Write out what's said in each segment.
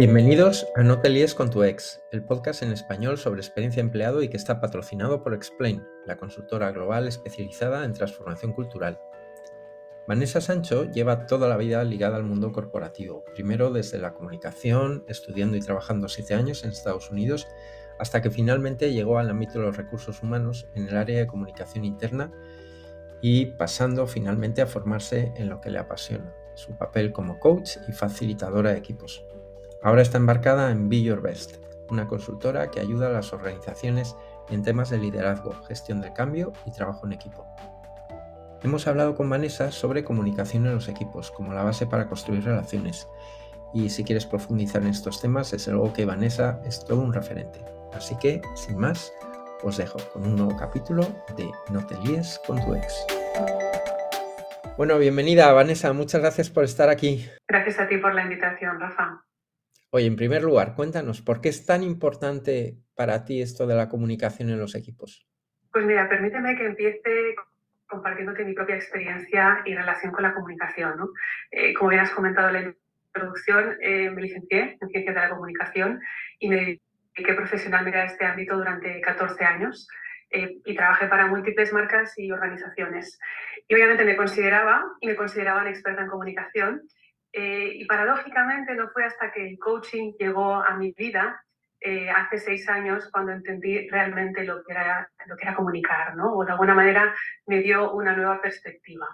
Bienvenidos a No te líes con tu ex, el podcast en español sobre experiencia empleado y que está patrocinado por Explain, la consultora global especializada en transformación cultural. Vanessa Sancho lleva toda la vida ligada al mundo corporativo, primero desde la comunicación, estudiando y trabajando siete años en Estados Unidos, hasta que finalmente llegó al ámbito de los recursos humanos en el área de comunicación interna y pasando finalmente a formarse en lo que le apasiona, su papel como coach y facilitadora de equipos. Ahora está embarcada en Be Your Best, una consultora que ayuda a las organizaciones en temas de liderazgo, gestión del cambio y trabajo en equipo. Hemos hablado con Vanessa sobre comunicación en los equipos como la base para construir relaciones. Y si quieres profundizar en estos temas, es algo que Vanessa es todo un referente. Así que, sin más, os dejo con un nuevo capítulo de No te líes con tu ex. Bueno, bienvenida Vanessa, muchas gracias por estar aquí. Gracias a ti por la invitación, Rafa. Oye, en primer lugar, cuéntanos, ¿por qué es tan importante para ti esto de la comunicación en los equipos? Pues mira, permíteme que empiece compartiéndote mi propia experiencia y relación con la comunicación. ¿no? Eh, como bien has comentado en la introducción, eh, me licencié en Ciencias de la Comunicación y me dediqué profesionalmente a este ámbito durante 14 años eh, y trabajé para múltiples marcas y organizaciones. Y obviamente me consideraba y me consideraban experta en comunicación eh, y paradójicamente no fue hasta que el coaching llegó a mi vida eh, hace seis años cuando entendí realmente lo que era, lo que era comunicar, ¿no? O de alguna manera me dio una nueva perspectiva.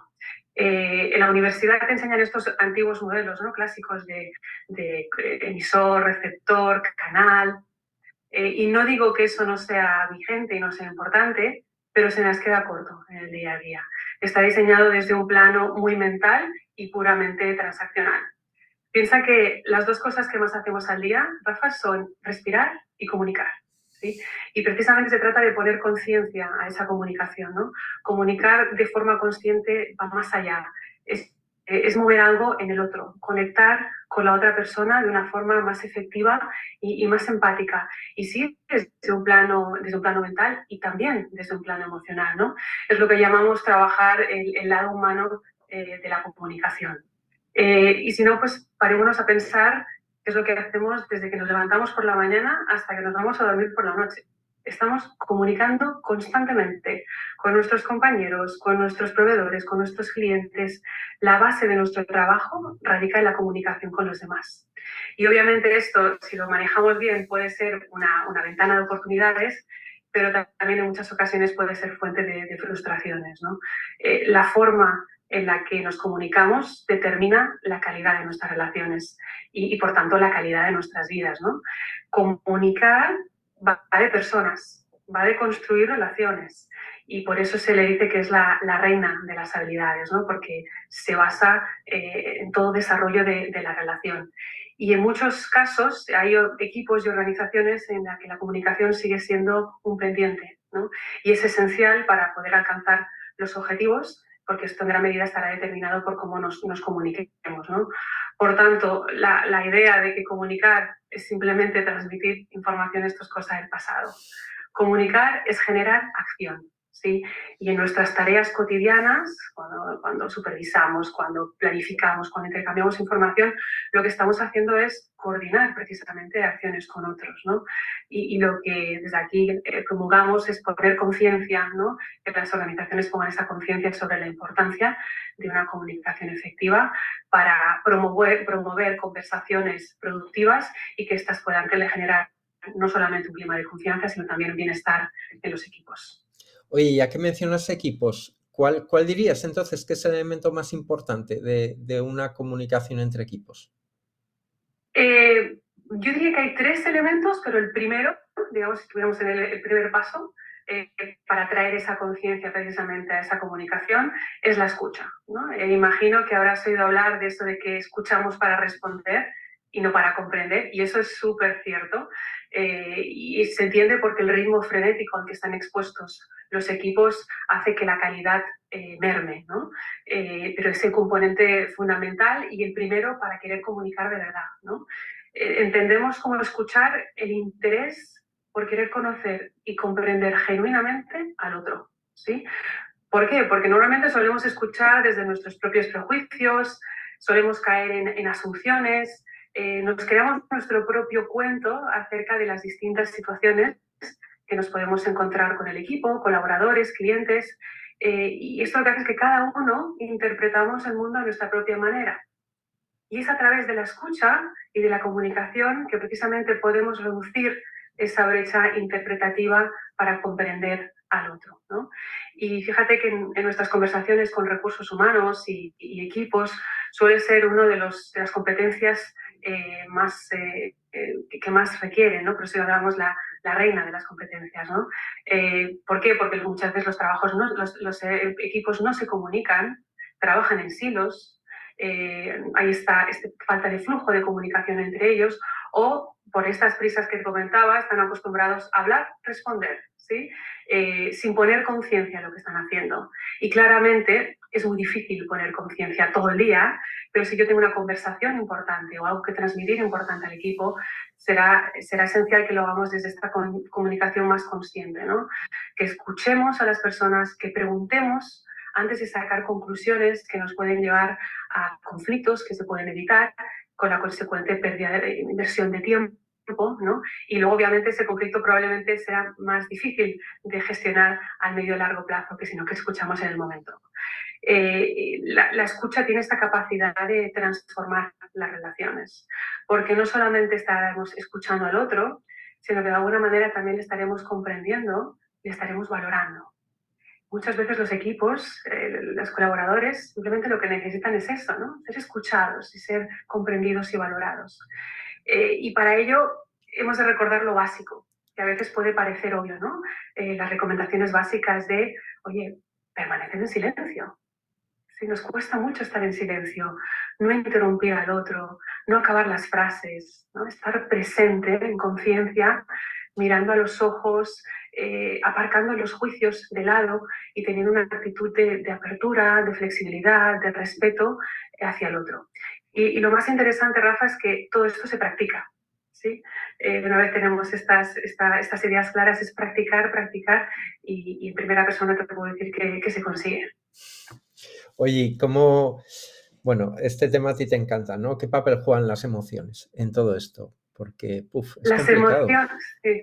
Eh, en la universidad te enseñan estos antiguos modelos ¿no? clásicos de, emisor, receptor, canal. y no digo que eso no sea vigente y no sea importante, pero se nos queda corto en el día a día. Está diseñado desde un plano muy mental y puramente transaccional. Piensa que las dos cosas que más hacemos al día, Rafa, son respirar y comunicar. ¿sí? Y precisamente se trata de poner conciencia a esa comunicación. ¿no? Comunicar de forma consciente va más allá. Es, es, mover algo en el otro, conectar con la otra persona de una forma más efectiva y, más empática. Y sí, desde un, plano, desde un plano mental y también desde un plano emocional. ¿no? Es lo que llamamos trabajar el lado humano eh, de la comunicación. Eh, y si no, pues parémonos a pensar qué es lo que hacemos desde que nos levantamos por la mañana hasta que nos vamos a dormir por la noche. Estamos comunicando constantemente con nuestros compañeros, con nuestros proveedores, con nuestros clientes. La base de nuestro trabajo radica en la comunicación con los demás. Y obviamente esto, si lo manejamos bien, puede ser una, una ventana de oportunidades, pero también en muchas ocasiones puede ser fuente de, de frustraciones. ¿no? Eh, la forma en la que nos comunicamos determina la calidad de nuestras relaciones y, por tanto la calidad de nuestras vidas. ¿no? Comunicar va de personas, va de construir relaciones y por eso se le dice que es la, reina de las habilidades, ¿no? porque se basa eh, en todo desarrollo de, la relación. Y en muchos casos hay equipos y organizaciones en las que la comunicación sigue siendo un pendiente ¿no? y es esencial para poder alcanzar los objetivos porque esto en gran medida estará determinado por cómo nos, nos comuniquemos. ¿no? Por tanto, la, la, idea de que comunicar es simplemente transmitir información, esto es cosa del pasado. Comunicar es generar acción. ¿Sí? Y en nuestras tareas cotidianas, cuando, supervisamos, cuando planificamos, cuando intercambiamos información, lo que estamos haciendo es coordinar precisamente acciones con otros. ¿no? Y, y, lo que desde aquí eh, promulgamos es poner conciencia, ¿no? que las organizaciones pongan esa conciencia sobre la importancia de una comunicación efectiva para promover, promover conversaciones productivas y que éstas puedan generar no solamente un clima de confianza, sino también un bienestar en los equipos. Oye, ya que mencionas equipos, ¿cuál, cuál dirías entonces que es el elemento más importante de, de una comunicación entre equipos? Eh, yo diría que hay tres elementos, pero el primero, digamos, si estuviéramos en el, primer paso, eh, para traer esa conciencia precisamente a esa comunicación, es la escucha. ¿no? Eh, imagino que habrás oído hablar de eso de que escuchamos para responder y no para comprender, y eso es súper cierto. Eh, y se entiende porque el ritmo frenético al que están expuestos los equipos hace que la calidad eh, merme, ¿no? Eh, pero es el componente fundamental y el primero para querer comunicar de verdad, ¿no? Eh, entendemos como escuchar el interés por querer conocer y comprender genuinamente al otro, ¿sí? ¿Por qué? Porque normalmente solemos escuchar desde nuestros propios prejuicios, solemos caer en, en asunciones, eh, nos creamos nuestro propio cuento acerca de las distintas situaciones que nos podemos encontrar con el equipo, colaboradores, clientes, eh, y esto lo que hace es que cada uno interpretamos el mundo a nuestra propia manera. Y es a través de la escucha y de la comunicación que precisamente podemos reducir esa brecha interpretativa para comprender al otro. Y fíjate que en, nuestras conversaciones con recursos humanos y, equipos suele ser una de, de las competencias eh, más, eh, eh, que más requieren, ¿no? por eso llamamos la, la reina de las competencias. ¿no? ¿Por qué? Porque muchas veces los, trabajos los, los equipos no se comunican, trabajan en silos, hay esta, esta falta de flujo de comunicación entre ellos o por estas prisas que comentaba, están acostumbrados a hablar, responder, ¿sí? Eh, sin poner conciencia en lo que están haciendo. Y claramente es muy difícil poner conciencia todo el día, pero si yo tengo una conversación importante o algo que transmitir importante al equipo, será, será esencial que lo hagamos desde esta comunicación más consciente, ¿no? Que escuchemos a las personas, que preguntemos antes de sacar conclusiones que nos pueden llevar a conflictos que se pueden evitar con la consecuente pérdida de inversión de tiempo. ¿no? Y luego, obviamente, ese conflicto probablemente será más difícil de gestionar al medio y largo plazo que si no que escuchamos en el momento. Eh, la, escucha tiene esta capacidad de transformar las relaciones, porque no solamente estaremos escuchando al otro, sino que de alguna manera también le estaremos comprendiendo y estaremos valorando muchas veces los equipos, eh, los colaboradores, simplemente lo que necesitan es eso, ¿no? Ser escuchados y ser comprendidos y valorados. Eh, y para ello hemos de recordar lo básico, que a veces puede parecer obvio, ¿no? Las recomendaciones básicas de, oye, permanecer en silencio. Si nos cuesta mucho estar en silencio, no interrumpir al otro, no acabar las frases, ¿no? estar presente en conciencia, mirando a los ojos, eh, aparcando los juicios de lado y teniendo una actitud de, apertura, de flexibilidad, de respeto hacia el otro. Y, lo más interesante, Rafa, es que todo esto se practica. ¿sí? Eh, una vez tenemos estas, estas ideas claras, es practicar, practicar y, en primera persona te puedo decir que, se consigue. Oye, ¿cómo, bueno, este tema a ti te encanta, ¿no? ¿Qué papel juegan las emociones en todo esto? Porque, puff, es las emociones, sí.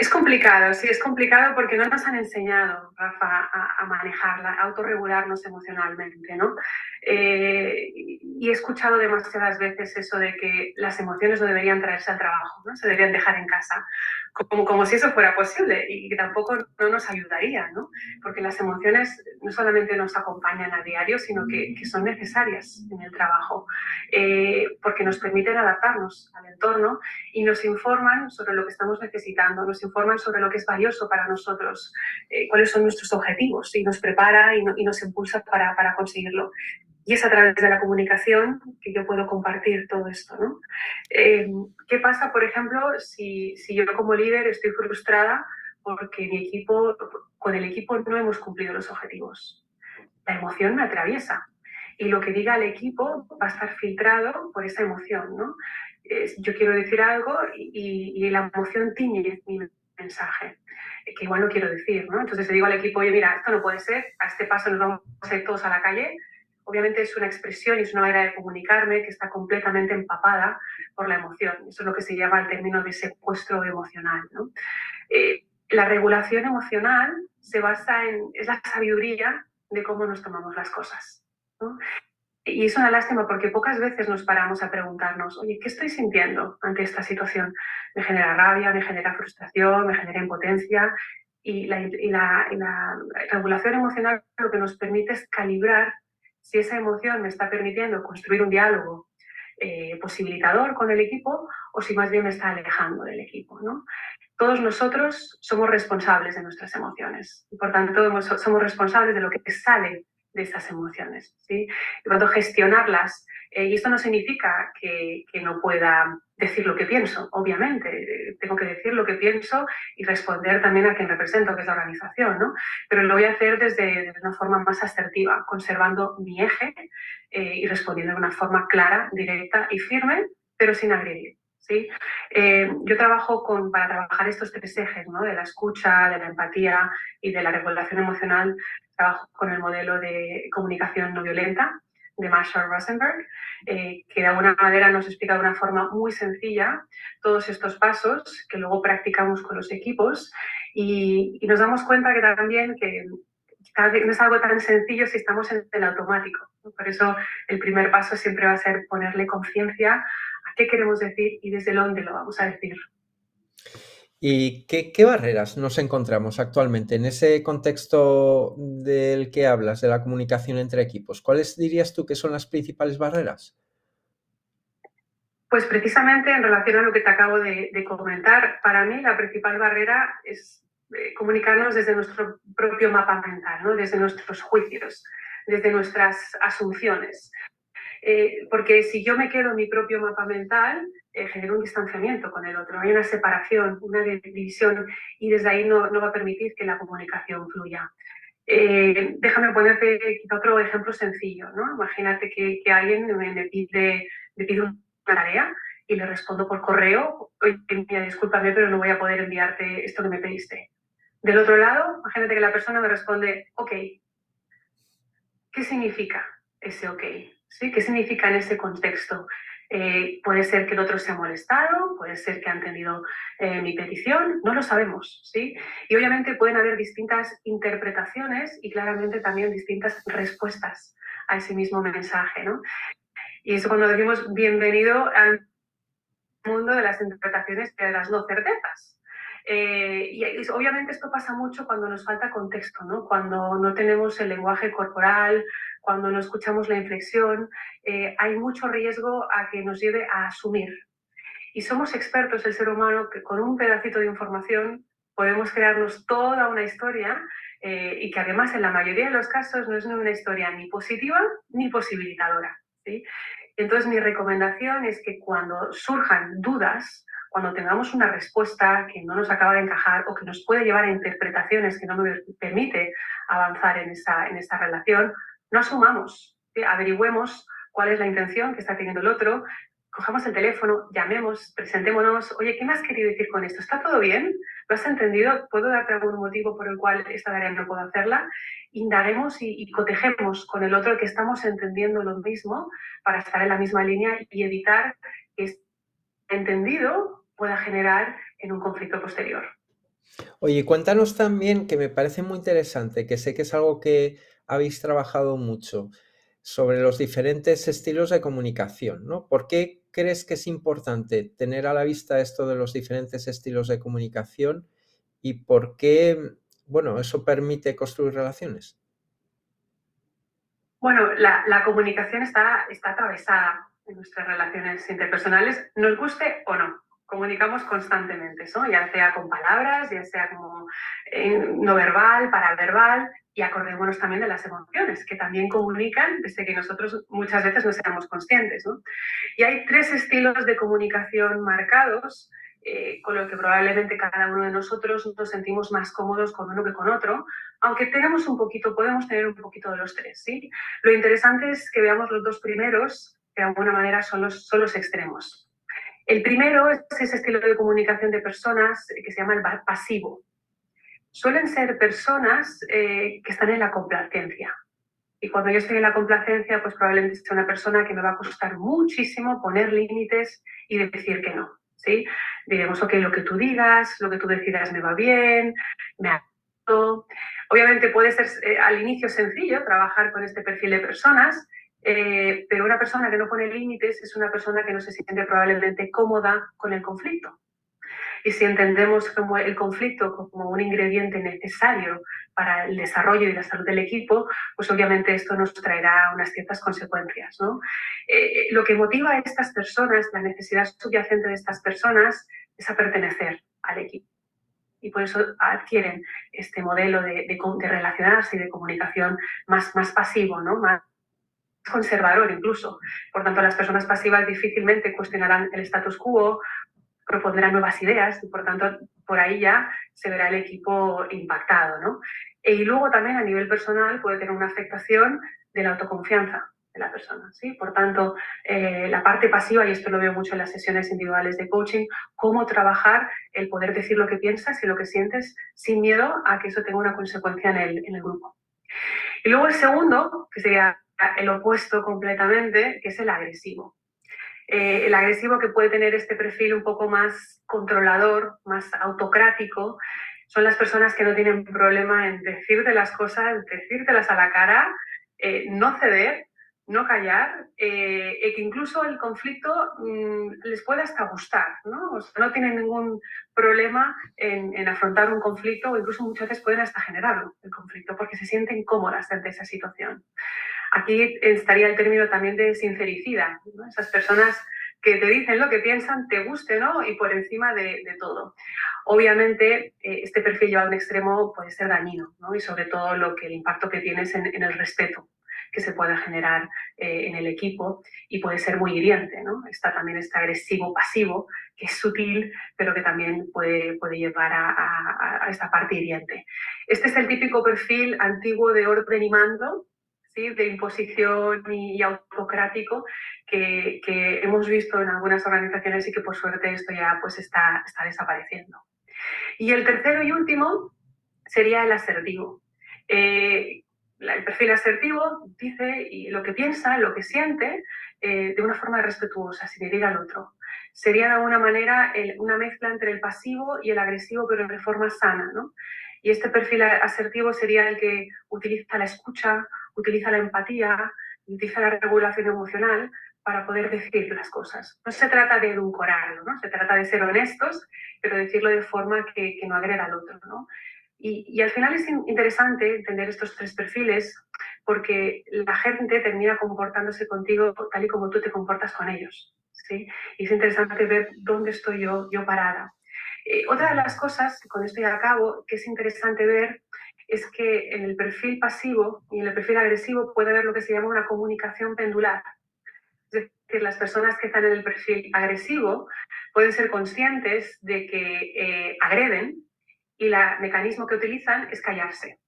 Es complicado, sí, es complicado porque no nos han enseñado, Rafa, a, manejarla, a autorregularnos emocionalmente, ¿no? Eh, y he escuchado demasiadas veces eso de que las emociones no deberían traerse al trabajo, ¿no? Se deberían dejar en casa, como, como si eso fuera posible y que tampoco no nos ayudaría, ¿no? Porque las emociones no solamente nos acompañan a diario, sino que, que son necesarias en el trabajo, eh, porque nos permiten adaptarnos al entorno y nos informan sobre lo que estamos necesitando, nos informan sobre lo que es valioso para nosotros, eh, cuáles son nuestros objetivos y nos prepara y, nos impulsa para, para, conseguirlo. Y es a través de la comunicación que yo puedo compartir todo esto. ¿no? Eh, ¿Qué pasa, por ejemplo, si, si yo como líder estoy frustrada porque mi equipo, con el equipo no hemos cumplido los objetivos? La emoción me atraviesa y lo que diga el equipo va a estar filtrado por esa emoción, ¿no? yo quiero decir algo y, y, la emoción tiñe mi mensaje, que igual no quiero decir, ¿no? Entonces le digo al equipo, oye, mira, esto no puede ser, a este paso nos vamos a ir todos a la calle. Obviamente es una expresión y es una manera de comunicarme que está completamente empapada por la emoción. Eso es lo que se llama el término de secuestro emocional, ¿no? Eh, la regulación emocional se basa en, es la sabiduría de cómo nos tomamos las cosas. Y es una lástima porque pocas veces nos paramos a preguntarnos, oye, ¿qué estoy sintiendo ante esta situación? Me genera rabia, me genera frustración, me genera impotencia. Y la, regulación emocional lo que nos permite es calibrar si esa emoción me está permitiendo construir un diálogo eh, posibilitador con el equipo o si más bien me está alejando del equipo. Todos nosotros somos responsables de nuestras emociones y por tanto somos responsables de lo que sale de estas emociones. ¿sí? Y cuando gestionarlas, eh, y esto no significa que, no pueda decir lo que pienso, obviamente, tengo que decir lo que pienso y responder también a quien represento, que es la organización, ¿no? pero lo voy a hacer desde, una forma más asertiva, conservando mi eje eh, y respondiendo de una forma clara, directa y firme, pero sin agredir. ¿sí? Eh, yo trabajo con, para trabajar estos tres ejes, ¿no? de la escucha, de la empatía y de la regulación emocional, trabajo con el modelo de comunicación no violenta de Marshall Rosenberg, eh, que de alguna manera nos explica de una forma muy sencilla todos estos pasos que luego practicamos con los equipos y, nos damos cuenta que también que no es algo tan sencillo si estamos en el automático. Por eso el primer paso siempre va a ser ponerle conciencia a qué queremos decir y desde dónde lo vamos a decir. ¿Y qué, barreras nos encontramos actualmente en ese contexto del que hablas, de la comunicación entre equipos? ¿Cuáles dirías tú que son las principales barreras? Pues precisamente en relación a lo que te acabo de, comentar, para mí la principal barrera es eh, comunicarnos desde nuestro propio mapa mental, ¿no? desde nuestros juicios, desde nuestras asunciones. Eh, porque si yo me quedo en mi propio mapa mental, eh, genero un distanciamiento con el otro, hay una separación, una división y desde ahí no, no va a permitir que la comunicación fluya. Eh, déjame ponerte otro ejemplo sencillo. ¿no? Imagínate que, que alguien me pide, me pide una tarea y le respondo por correo, oye, mira, discúlpame, pero no voy a poder enviarte esto que me pediste. Del otro lado, imagínate que la persona me responde, ok. ¿Qué significa ese ok? ¿Sí? ¿Qué significa en ese contexto? Eh, puede ser que el otro se ha molestado, puede ser que ha entendido eh, mi petición, no lo sabemos, ¿sí? Y obviamente pueden haber distintas interpretaciones y claramente también distintas respuestas a ese mismo mensaje, ¿no? Y eso cuando decimos bienvenido al mundo de las interpretaciones y de las no certezas. Eh, y obviamente esto pasa mucho cuando nos falta contexto, ¿no? Cuando no tenemos el lenguaje corporal, cuando no escuchamos la inflexión, eh, hay mucho riesgo a que nos lleve a asumir. Y somos expertos, el ser humano, que con un pedacito de información podemos crearnos toda una historia eh, y que además en la mayoría de los casos no es una historia ni positiva ni posibilitadora. ¿sí? Entonces mi recomendación es que cuando surjan dudas, cuando tengamos una respuesta que no nos acaba de encajar o que nos puede llevar a interpretaciones que no nos permite avanzar en esa, en esa relación, no asumamos, averigüemos cuál es la intención que está teniendo el otro, cojamos el teléfono, llamemos, presentémonos, oye, ¿qué me has querido decir con esto? ¿Está todo bien? ¿Lo has entendido? ¿Puedo darte algún motivo por el cual esta tarea no puedo hacerla? Indaguemos y, y, cotejemos con el otro que estamos entendiendo lo mismo para estar en la misma línea y evitar que entendido pueda generar en un conflicto posterior. Oye, cuéntanos también, que me parece muy interesante, que sé que es algo que habéis trabajado mucho sobre los diferentes estilos de comunicación, ¿no? ¿Por qué crees que es importante tener a la vista esto de los diferentes estilos de comunicación y por qué, bueno, eso permite construir relaciones? Bueno, la, comunicación está, está atravesada en nuestras relaciones interpersonales, nos guste o no comunicamos constantemente, ¿no? ya sea con palabras, ya sea como no verbal, paraverbal, y acordémonos también de las emociones, que también comunican desde que nosotros muchas veces no seamos conscientes. ¿no? Y hay tres estilos de comunicación marcados, eh, con lo que probablemente cada uno de nosotros nos sentimos más cómodos con uno que con otro, aunque tenemos un poquito, podemos tener un poquito de los tres. ¿sí? Lo interesante es que veamos los dos primeros, que de alguna manera son los, son los extremos. El primero es ese estilo de comunicación de personas que se llama el pasivo. Suelen ser personas eh, que están en la complacencia. Y cuando yo estoy en la complacencia, pues probablemente sea una persona que me va a costar muchísimo poner límites y decir que no. ¿sí? Diremos, ok, lo que tú digas, lo que tú decidas me va bien, me. Obviamente puede ser eh, al inicio sencillo trabajar con este perfil de personas, eh, pero una persona que no pone límites es una persona que no se siente probablemente cómoda con el conflicto. Y si entendemos como el conflicto como un ingrediente necesario para el desarrollo y la salud del equipo, pues obviamente esto nos traerá unas ciertas consecuencias. ¿no? Eh, lo que motiva a estas personas, la necesidad subyacente de estas personas, es a pertenecer al equipo. Y por eso adquieren este modelo de, de, relacionarse y de comunicación más, más pasivo, ¿no? más, conservador incluso. Por tanto, las personas pasivas difícilmente cuestionarán el status quo, propondrán nuevas ideas y por tanto por ahí ya se verá el equipo impactado. ¿no? E, y luego también a nivel personal puede tener una afectación de la autoconfianza de la persona. ¿sí? Por tanto, eh, la parte pasiva, y esto lo veo mucho en las sesiones individuales de coaching, cómo trabajar el poder decir lo que piensas y lo que sientes sin miedo a que eso tenga una consecuencia en el, en el grupo. Y luego el segundo, que sería el opuesto completamente, que es el agresivo. Eh, el agresivo que puede tener este perfil un poco más controlador, más autocrático, son las personas que no tienen problema en decirte las cosas, decírtelas a la cara, eh, no ceder, no callar, eh, y que incluso el conflicto mm, les puede hasta gustar, ¿no? no tienen ningún problema en, en, afrontar un conflicto o incluso muchas veces pueden hasta generarlo, el conflicto, porque se sienten cómodas ante esa situación. Aquí estaría el término también de sincericida, esas personas que te dicen lo que piensan, te guste no y por encima de, todo. Obviamente, eh, este perfil llevado a un extremo puede ser dañino ¿no? y sobre todo lo que el impacto que tienes en, en el respeto que se pueda generar eh, en el equipo y puede ser muy hiriente. ¿no? Está también este agresivo pasivo, que es sutil, pero que también puede, puede llevar a, a esta parte hiriente. Este es el típico perfil antiguo de orden y mando, de imposición y, autocrático que, hemos visto en algunas organizaciones y que por suerte esto ya pues está, está desapareciendo. Y el tercero y último sería el asertivo. Eh, el perfil asertivo dice lo que piensa, lo que siente, eh, de una forma respetuosa, sin herir al otro. Sería de alguna manera una mezcla entre el pasivo y el agresivo, pero de forma sana. ¿no? Y este perfil asertivo sería el que utiliza la escucha, utiliza la empatía, utiliza la regulación emocional para poder decir las cosas. No se trata de edulcorarlo, ¿no? se trata de ser honestos, pero decirlo de forma que, que no agreda al otro. ¿no? Y, y, al final es interesante entender estos tres perfiles porque la gente termina comportándose contigo tal y como tú te comportas con ellos. ¿sí? Y es interesante ver dónde estoy yo, yo parada. Eh, otra de las cosas, con esto ya acabo, que es interesante ver es que en el perfil pasivo y en el perfil agresivo puede haber lo que se llama una comunicación pendular. Es decir, las personas que están en el perfil agresivo pueden ser conscientes de que eh, agreden y el mecanismo que utilizan es callarse.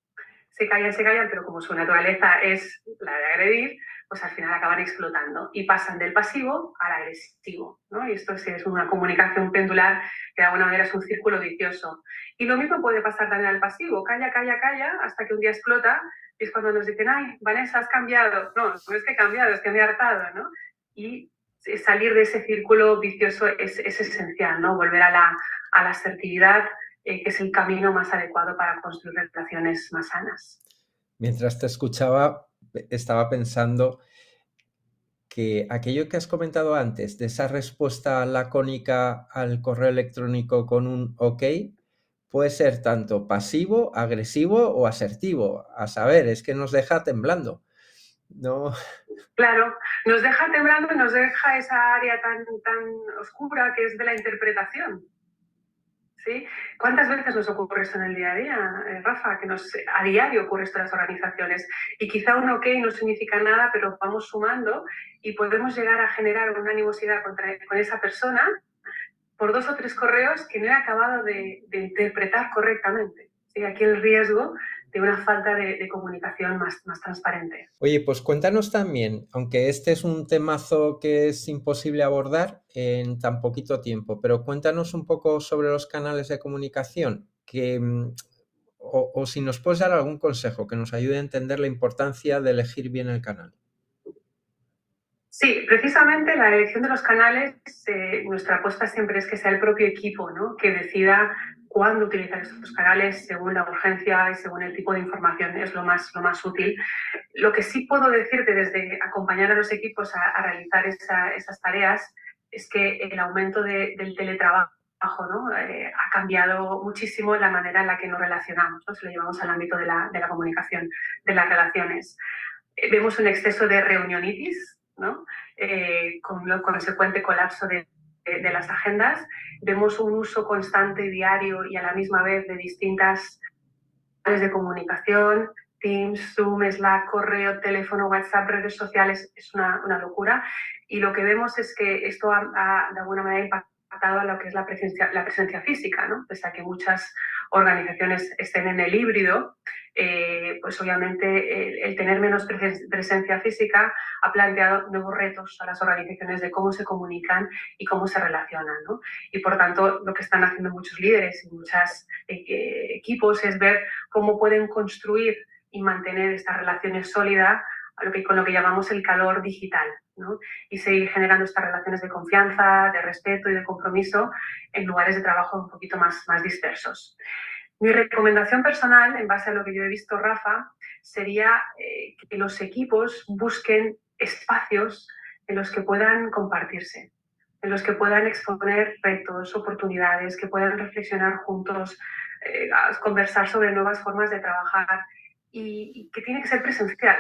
Se callan, se callan, pero como su naturaleza es la de agredir, pues al final acaban explotando y pasan del pasivo al agresivo. ¿no? Y esto es una comunicación pendular que de alguna manera es un círculo vicioso. Y lo mismo puede pasar también al pasivo, calla, calla, calla, hasta que un día explota y es cuando nos dicen, ay, Vanessa, has cambiado. No, no es que he cambiado, es que me he hartado, ¿no? Y salir de ese círculo vicioso es, es esencial, ¿no? Volver a la, a la asertividad, eh, que es el camino más adecuado para construir relaciones más sanas. Mientras te escuchaba, estaba pensando que aquello que has comentado antes, de esa respuesta lacónica al correo electrónico con un OK, puede ser tanto pasivo, agresivo o asertivo. A saber, es que nos deja temblando. No. Claro, nos deja temblando y nos deja esa área tan, tan oscura que es de la interpretación. ¿Sí? ¿Cuántas veces nos ocurre esto en el día a día, eh, Rafa? Que nos, a diario ocurre esto en las organizaciones. Y quizá un ok no significa nada, pero vamos sumando y podemos llegar a generar una animosidad contra, con esa persona por dos o tres correos que no he acabado de, interpretar correctamente. ¿sí? Aquí el riesgo de una falta de, comunicación más, más, transparente. Oye, pues cuéntanos también, aunque este es un temazo que es imposible abordar en tan poquito tiempo, pero cuéntanos un poco sobre los canales de comunicación, que, mm, o, o si nos puedes dar algún consejo que nos ayude a entender la importancia de elegir bien el canal. Sí, precisamente la elección de los canales, eh, nuestra apuesta siempre es que sea el propio equipo ¿no? que decida cuándo utilizar estos canales según la urgencia y según el tipo de información es lo más, lo más útil. Lo que sí puedo decirte desde acompañar a los equipos a, realizar esas tareas es que el aumento del teletrabajo ¿no? Eh, ha cambiado muchísimo la manera en la que nos relacionamos, ¿no? si lo llevamos al ámbito de la, de la comunicación, de las relaciones. Eh, vemos un exceso de reunionitis, ¿no? Eh, con el consecuente colapso de, las agendas. Vemos un uso constante, diario y a la misma vez de distintas redes de comunicación, Teams, Zoom, Slack, correo, teléfono, WhatsApp, redes sociales, es una, locura. Y lo que vemos es que esto ha, de alguna manera impactado a lo que es la presencia, la presencia física, ¿no? Pese a que muchas organizaciones estén en el híbrido, eh, pues obviamente el, tener menos presencia física ha planteado nuevos retos a las organizaciones de cómo se comunican y cómo se relacionan. Y por tanto, lo que están haciendo muchos líderes y muchos eh, equipos es ver cómo pueden construir y mantener estas relaciones sólidas con lo que llamamos el calor digital y seguir generando estas relaciones de confianza, de respeto y de compromiso en lugares de trabajo un poquito más dispersos. Mi recomendación personal, en base a lo que yo he visto, Rafa, sería eh, que los equipos busquen espacios en los que puedan compartirse, en los que puedan exponer retos, oportunidades, que puedan reflexionar juntos, eh, conversar sobre nuevas formas de trabajar y, que tiene que ser presencial.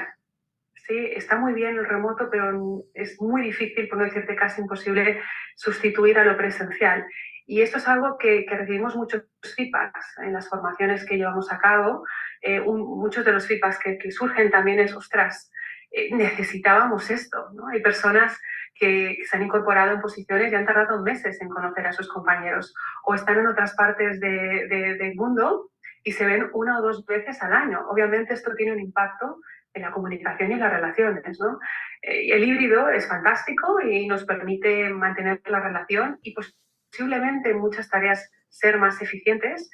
Sí, está muy bien el remoto, pero es muy difícil, por no decirte casi imposible, sustituir a lo presencial. Y esto es algo que, recibimos muchos feedbacks en las formaciones que llevamos a cabo. Eh, muchos de los feedbacks que, surgen también es, ostras, eh, necesitábamos esto. ¿no? Hay personas que se han incorporado en posiciones y han tardado meses en conocer a sus compañeros o están en otras partes del mundo y se ven una o dos veces al año. Obviamente esto tiene un impacto en la comunicación y las relaciones. ¿no? Eh, el híbrido es fantástico y nos permite mantener la relación y posiblemente en muchas tareas ser más eficientes,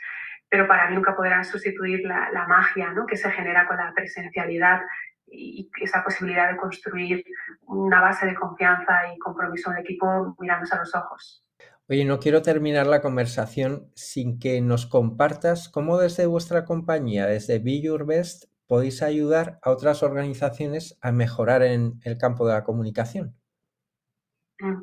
pero para mí nunca podrá sustituir la, la magia ¿no? que se genera con la presencialidad y esa posibilidad de construir una base de confianza y compromiso en el equipo mirándose a los ojos. Oye, no quiero terminar la conversación sin que nos compartas cómo desde vuestra compañía, desde Be Your Best, podéis ayudar a otras organizaciones a mejorar en el campo de la comunicación. Mm,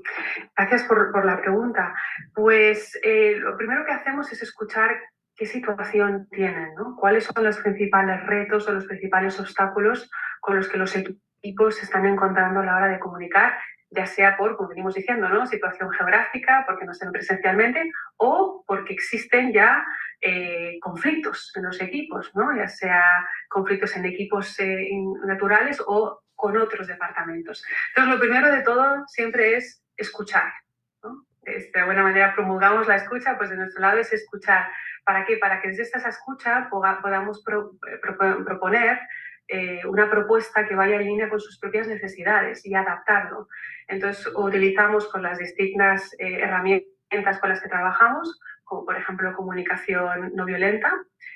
gracias por, la pregunta. Pues eh, lo primero que hacemos es escuchar qué situación tienen, ¿no? cuáles son los principales retos o los principales obstáculos con los que los equipos se están encontrando a la hora de comunicar, ya sea por, como venimos diciendo, ¿no? situación geográfica, porque no estén presencialmente, o porque existen ya eh, conflictos en los equipos, ¿no? ya sea conflictos en equipos eh, naturales o con otros departamentos. Entonces, lo primero de todo siempre es escuchar. ¿no? de alguna manera promulgamos la escucha, pues de nuestro lado es escuchar. ¿Para qué? Para que desde esta escucha podamos proponer eh, una propuesta que vaya en línea con sus propias necesidades y adaptarlo. Entonces, utilizamos con las distintas eh, herramientas con las que trabajamos, como por ejemplo comunicación no violenta,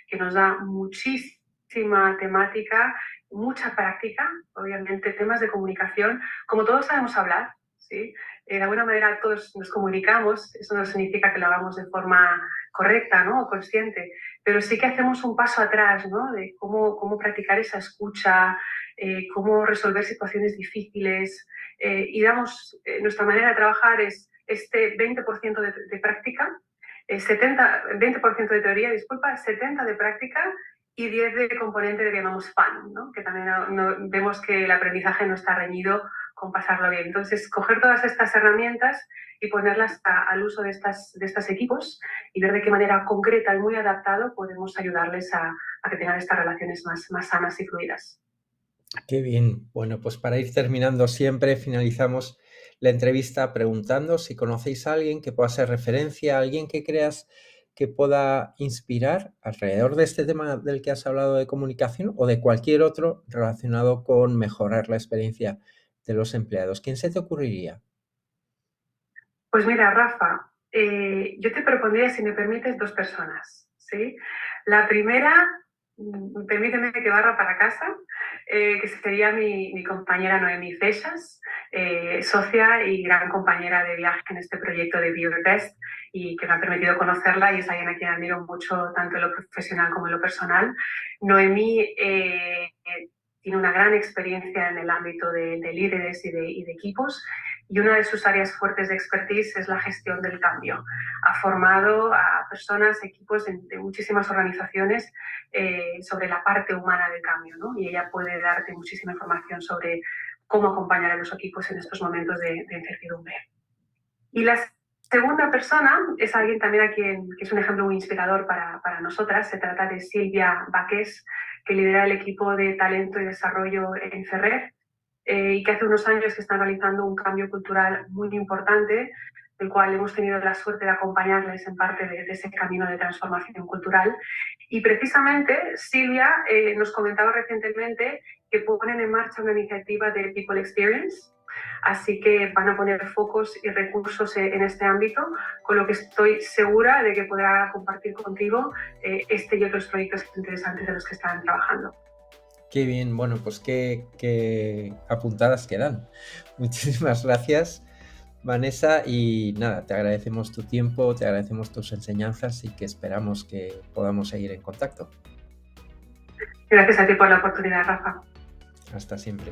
que nos da muchísima temática, mucha práctica, obviamente temas de comunicación. Como todos sabemos hablar, ¿sí? Eh, de alguna manera todos nos comunicamos, eso no significa que lo hagamos de forma correcta ¿no? o consciente, pero sí que hacemos un paso atrás ¿no? de cómo, cómo practicar esa escucha, eh, cómo resolver situaciones difíciles eh, y damos, nuestra manera de trabajar es este 20% de, de práctica, 70, 20% de teoría, disculpa, 70% de práctica y 10 de componente que llamamos fun, ¿no? que también vemos que el aprendizaje no está reñido con pasarlo bien. Entonces, coger todas estas herramientas y ponerlas al uso de, estas, de estos equipos y ver de qué manera concreta y muy adaptado podemos ayudarles a, a que tengan estas relaciones más, más sanas y fluidas. Qué bien. Bueno, pues para ir terminando siempre, finalizamos la entrevista preguntando si conocéis a alguien que pueda ser referencia, a alguien que creas que pueda inspirar alrededor de este tema del que has hablado de comunicación o de cualquier otro relacionado con mejorar la experiencia de los empleados. ¿Quién se te ocurriría? Pues mira, Rafa, eh, yo te propondría, si me permites, dos personas. ¿sí? La primera, mm, permíteme que barra para casa, eh, que sería mi, compañera Noemi Fechas, eh, socia y gran compañera de viaje en este proyecto de BioBest y que me ha permitido conocerla y es alguien a quien admiro mucho tanto en lo profesional como en lo personal. Noemi tiene una gran experiencia en el ámbito de, líderes y de, equipos y una de sus áreas fuertes de expertise es la gestión del cambio. Ha formado a personas, equipos de, muchísimas organizaciones eh, sobre la parte humana del cambio ¿no? y ella puede darte muchísima información sobre cómo acompañar a los equipos en estos momentos de, incertidumbre. Y la segunda persona es alguien también a quien que es un ejemplo muy inspirador para, para nosotras. Se trata de Silvia Baqués, que lidera el equipo de talento y desarrollo en Ferrer eh, y que hace unos años que están realizando un cambio cultural muy importante, del cual hemos tenido la suerte de acompañarles en parte de, ese camino de transformación cultural. Y precisamente Silvia eh, nos comentaba recientemente que ponen en marcha una iniciativa de People Experience. Así que van a poner focos y recursos en este ámbito, con lo que estoy segura de que podrá compartir contigo eh, este y otros proyectos interesantes de los que están trabajando. Qué bien, bueno, pues qué, qué apuntadas quedan. Muchísimas gracias, Vanessa, y nada, te agradecemos tu tiempo, te agradecemos tus enseñanzas y que esperamos que podamos seguir en contacto. Gracias a ti por la oportunidad, Rafa. Hasta siempre.